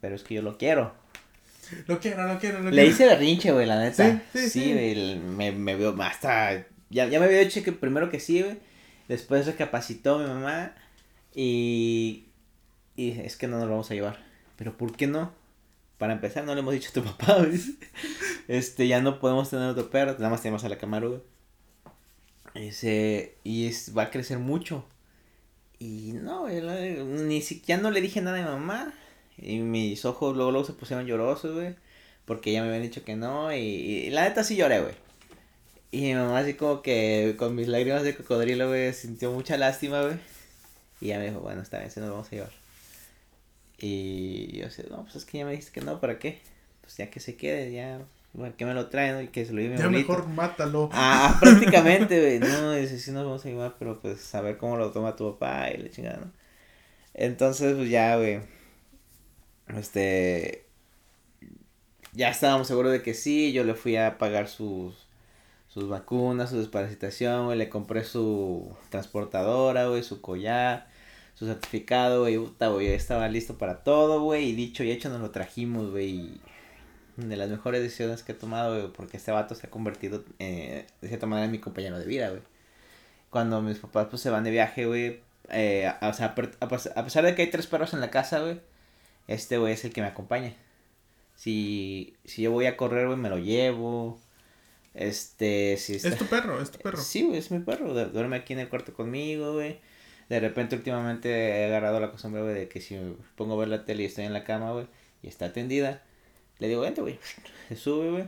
Pero es que yo lo quiero. Lo quiero, lo quiero, lo Le quiero. hice berrinche, güey, la neta. Sí, sí, sí. sí. Güey, me, me vio hasta... Ya, ya me había dicho que primero que sí, güey. Después recapacitó mi mamá. Y... Y es que no nos lo vamos a llevar. Pero ¿por qué no? Para empezar, no le hemos dicho a tu papá. Este, ya no podemos tener otro perro. Nada más tenemos a la Camaro, güey. Ese, y es, va a crecer mucho. Y no, ni siquiera no le dije nada a mi mamá. Y mis ojos luego, luego se pusieron llorosos, güey. Porque ya me habían dicho que no. Y, y la neta sí lloré, güey. Y mi mamá así como que con mis lágrimas de cocodrilo, güey, sintió mucha lástima, güey. Y ya me dijo, bueno, está bien, si nos vamos a llevar. Y yo decía, no, pues es que ya me dijiste que no, ¿para qué? Pues ya que se quede, ya, bueno, que me lo traen y que se lo lleve mi Ya mejor mátalo. Ah, prácticamente, güey, no, dice, sí nos vamos a llevar, pero pues a ver cómo lo toma tu papá y la chingada, ¿no? Entonces, pues ya, güey, este, ya estábamos seguros de que sí, yo le fui a pagar sus, sus vacunas, su desparasitación, güey, le compré su transportadora, güey, su collar, su certificado, güey, puta, güey, estaba listo para todo, güey, y dicho y hecho nos lo trajimos, güey, de las mejores decisiones que he tomado, güey, porque este vato se ha convertido, eh, de cierta manera, en mi compañero de vida, güey. Cuando mis papás, pues, se van de viaje, güey, eh, o sea, a pesar de que hay tres perros en la casa, güey, este, güey, es el que me acompaña. Si, si yo voy a correr, güey, me lo llevo. Este, si está... Es tu perro, es tu perro. Sí, güey, es mi perro. Duerme aquí en el cuarto conmigo, güey. De repente, últimamente he agarrado la costumbre, güey, de que si me pongo a ver la tele y estoy en la cama, güey, y está atendida, le digo, vente, güey. Se sube, güey.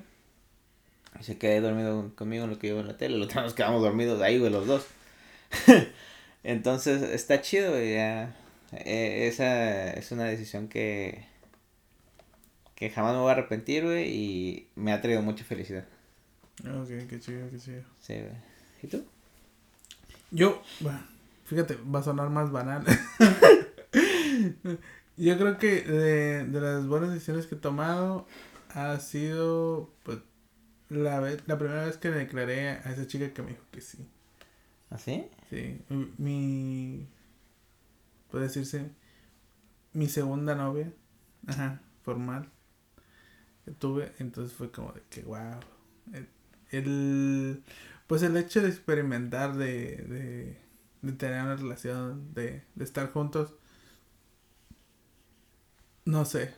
Y se queda dormido conmigo en lo que yo veo en la tele. Los nos quedamos dormidos ahí, güey, los dos. Entonces, está chido, güey. Ya. E, esa es una decisión que. que jamás me voy a arrepentir, güey. Y me ha traído mucha felicidad. Ok, qué chido, qué chido. Sí, güey. ¿Y tú? Yo, bueno, fíjate, va a sonar más banal. Yo creo que de, de las buenas decisiones que he tomado ha sido, pues, la, vez, la primera vez que le declaré a esa chica que me dijo que sí. ¿Ah, sí? Sí. Mi, puede decirse, mi segunda novia, ajá, formal, que tuve, entonces fue como de que, wow. El, pues el hecho de experimentar, de, de, de tener una relación, de, de estar juntos, no sé.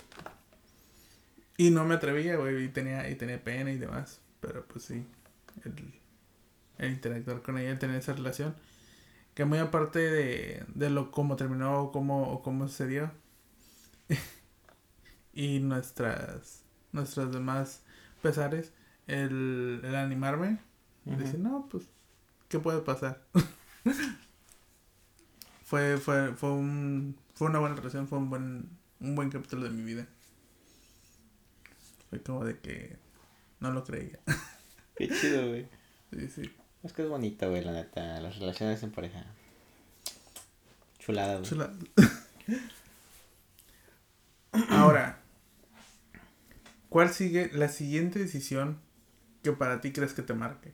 Y no me atrevía, y tenía, y tenía pena y demás. Pero pues sí, el, el interactuar con ella, el tener esa relación. Que muy aparte de, de lo cómo terminó o cómo, o cómo sucedió. y nuestras, nuestras demás pesares, el, el animarme. Decir, no, pues, ¿qué puede pasar? fue, fue, fue, un, fue una buena relación, fue un buen un buen capítulo de mi vida. Fue como de que no lo creía. Qué chido, güey. Sí, sí. Es que es bonito, güey, la neta. Las relaciones en pareja. Chulada, güey. Chulada. Ahora, ¿cuál sigue la siguiente decisión que para ti crees que te marque?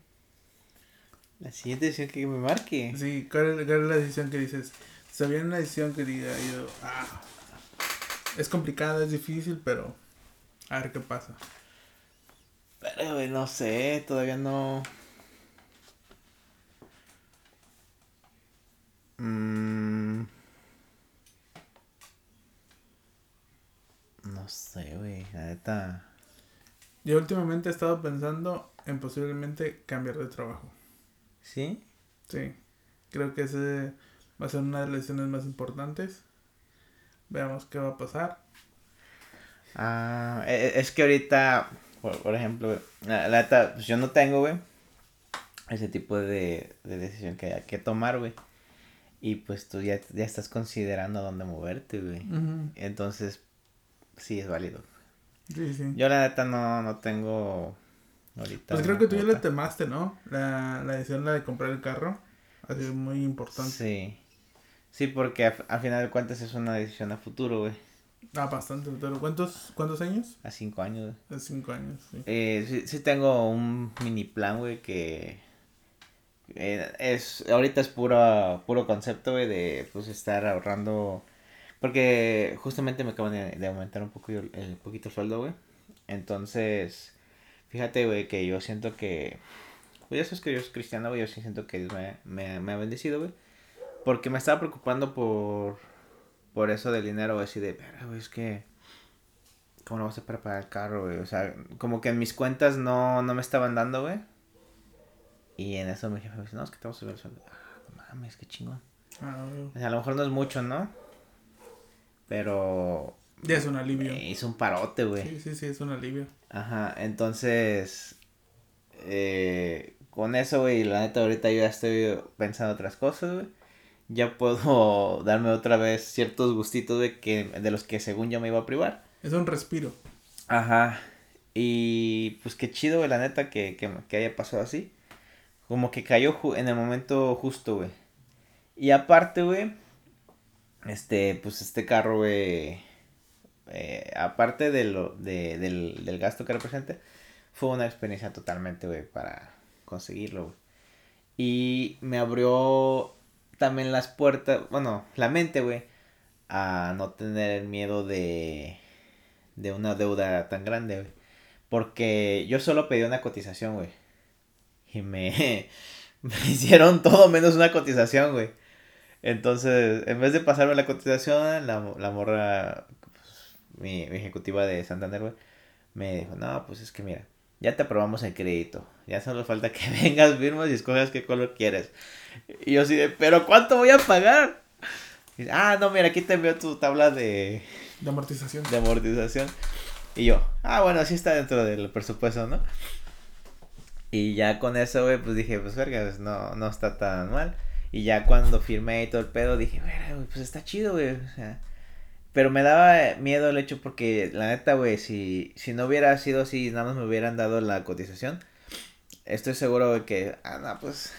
La siguiente decisión que me marque. Sí, ¿cuál es, la decisión que dices? Si viene una decisión que diga yo, ah, es complicado, es difícil, pero a ver qué pasa. Pero, no sé, todavía no. Mm. No sé, güey, la neta. Yo últimamente he estado pensando en posiblemente cambiar de trabajo. ¿Sí? Sí. Creo que ese va a ser una de las decisiones más importantes. Veamos qué va a pasar. Ah, e, es que ahorita, por, ejemplo, la, la pues yo no tengo, güey, ese tipo de, de decisión que hay que tomar, güey. Y pues tú ya, ya estás considerando dónde moverte, güey. Entonces, sí es válido. Sí, sí. Yo la neta no, no tengo ahorita. Pues creo que tú ya le temaste, ¿no? La, la decisión la de comprar el carro. Ha sido muy importante. Sí. Sí, porque a, final de cuentas es una decisión a futuro, güey. Ah, bastante ¿Cuántos, ¿Cuántos años? A cinco años, A cinco años, sí. Eh, sí, sí tengo un mini plan, güey, que... Eh, es, ahorita es puro, puro concepto, güey, de pues estar ahorrando... Porque justamente me acaban de, aumentar un poco el, poquito sueldo, güey. Entonces, fíjate, güey, que yo siento que... Pues ya sabes que yo soy cristiano, güey, yo sí siento que Dios me, me, me ha bendecido, güey. Porque me estaba preocupando por, por eso del dinero, así de, pero, güey, es que, ¿cómo lo vas a pagar el carro, güey? O sea, como que en mis cuentas no, no me estaban dando, güey. Y en eso mi jefe me dice, no, es que te vamos a subir el sueldo. Ah, no mames, qué chingón. Ah, o sea, a lo mejor no es mucho, ¿no? Pero Ya es un alivio. me hizo un parote, güey. Sí, sí, sí, es un alivio. Ajá, entonces, eh, con eso, güey, la neta ahorita yo ya estoy pensando otras cosas, güey. Ya puedo darme otra vez ciertos gustitos de que de los que según yo me iba a privar. Es un respiro. Ajá. Y pues qué chido, güey, la neta que, que, que haya pasado así. Como que cayó en el momento justo, güey. Y aparte, güey, este, pues este carro, güey, eh, aparte de lo, de, del, del gasto que representa, fue una experiencia totalmente, güey, para conseguirlo, güey. Y me abrió también las puertas, bueno, la mente, güey, a no tener el miedo de, de una deuda tan grande, güey. Porque yo solo pedí una cotización, güey. Y me, me hicieron todo menos una cotización, güey. Entonces, en vez de pasarme la cotización, la, la morra, pues, mi, mi ejecutiva de Santander, güey, me dijo, no, pues es que mira, ya te aprobamos el crédito. Ya solo falta que vengas, firmas y escojas qué color quieres. Y yo así de, pero ¿cuánto voy a pagar? Y ah, no, mira, aquí te envío tu tabla de, De amortización. de amortización. Y yo, ah, bueno, así está dentro del presupuesto, ¿no? Y ya con eso, güey, pues dije, pues verga, pues, no, no está tan mal. Y ya cuando firmé y todo el pedo, dije, pues está chido, güey. O sea, pero me daba miedo el hecho porque, la neta, güey, si, si no hubiera sido así, nada más me hubieran dado la cotización, estoy seguro de que, ah, no, pues,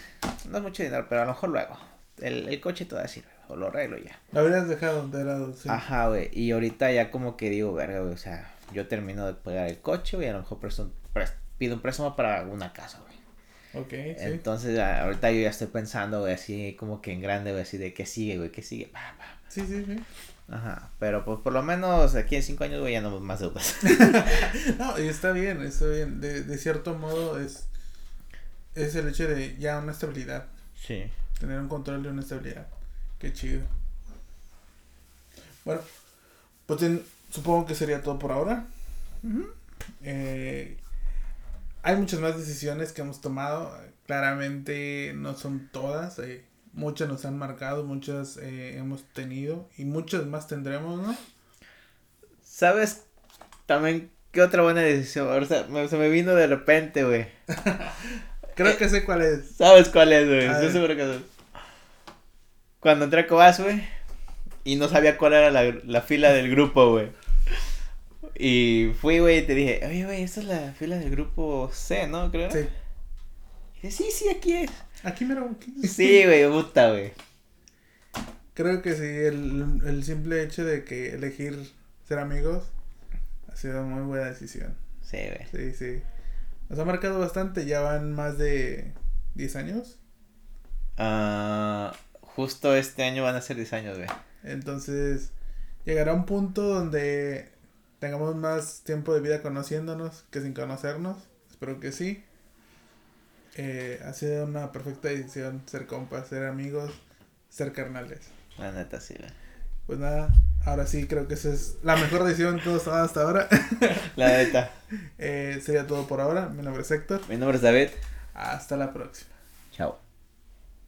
no es mucho dinero, pero a lo mejor luego. El, el coche todavía sirve, o lo arreglo ya. Lo habrías dejado de lado, sí. Ajá, güey. Y ahorita ya como que digo, verga, güey. O sea, yo termino de pagar el coche, güey. A lo mejor presto un- pres- pido un préstamo para una casa, güey. Ok, sí. Entonces, ahorita yo ya estoy pensando, güey, así como que en grande, güey, así de qué sigue, güey, qué sigue. Pa, pa. Sí, sí, sí. Ajá. Pero pues por lo menos aquí en cinco años, güey, ya no más deudas. No, y está bien, está bien. De, de cierto modo es, es el hecho de ya una estabilidad. sí. Tener un control de una estabilidad. Qué chido. Bueno, pues supongo que sería todo por ahora. Eh, hay muchas más decisiones que hemos tomado. Claramente no son todas. eh, muchas nos han marcado, muchas eh, hemos tenido y muchas más tendremos, ¿no? ¿Sabes también qué otra buena decisión? Ahorita me- se me vino de repente, güey. Creo Eh, que sé cuál es. ¿Sabes cuál es, güey? Estoy seguro que sabes. Cuando entré a Cobas, güey. Y no sabía cuál era la, la fila del grupo, güey. Y fui, güey, y te dije, oye, güey, esta es la fila del grupo C, ¿no? Creo. Sí. Y dice, sí, sí, aquí es. Aquí mero. aquí. Sí, güey, puta, güey. Creo que sí, el, el simple hecho de que elegir ser amigos ha sido muy buena decisión. Sí, güey. Sí, sí. Nos ha marcado bastante, ya van más de 10 años. Ah, justo este año van a ser 10 años, güey. Entonces, llegará un punto donde tengamos más tiempo de vida conociéndonos que sin conocernos. Espero que sí. Eh, ha sido una perfecta decisión ser compas, ser amigos, ser carnales. La neta, sí, güey. Pues nada, ahora sí creo que esa es la mejor decisión que hemos tomado hasta ahora. La neta. Eh, sería todo por ahora. Mi nombre es Héctor. Mi nombre es David. Hasta la próxima. Chao.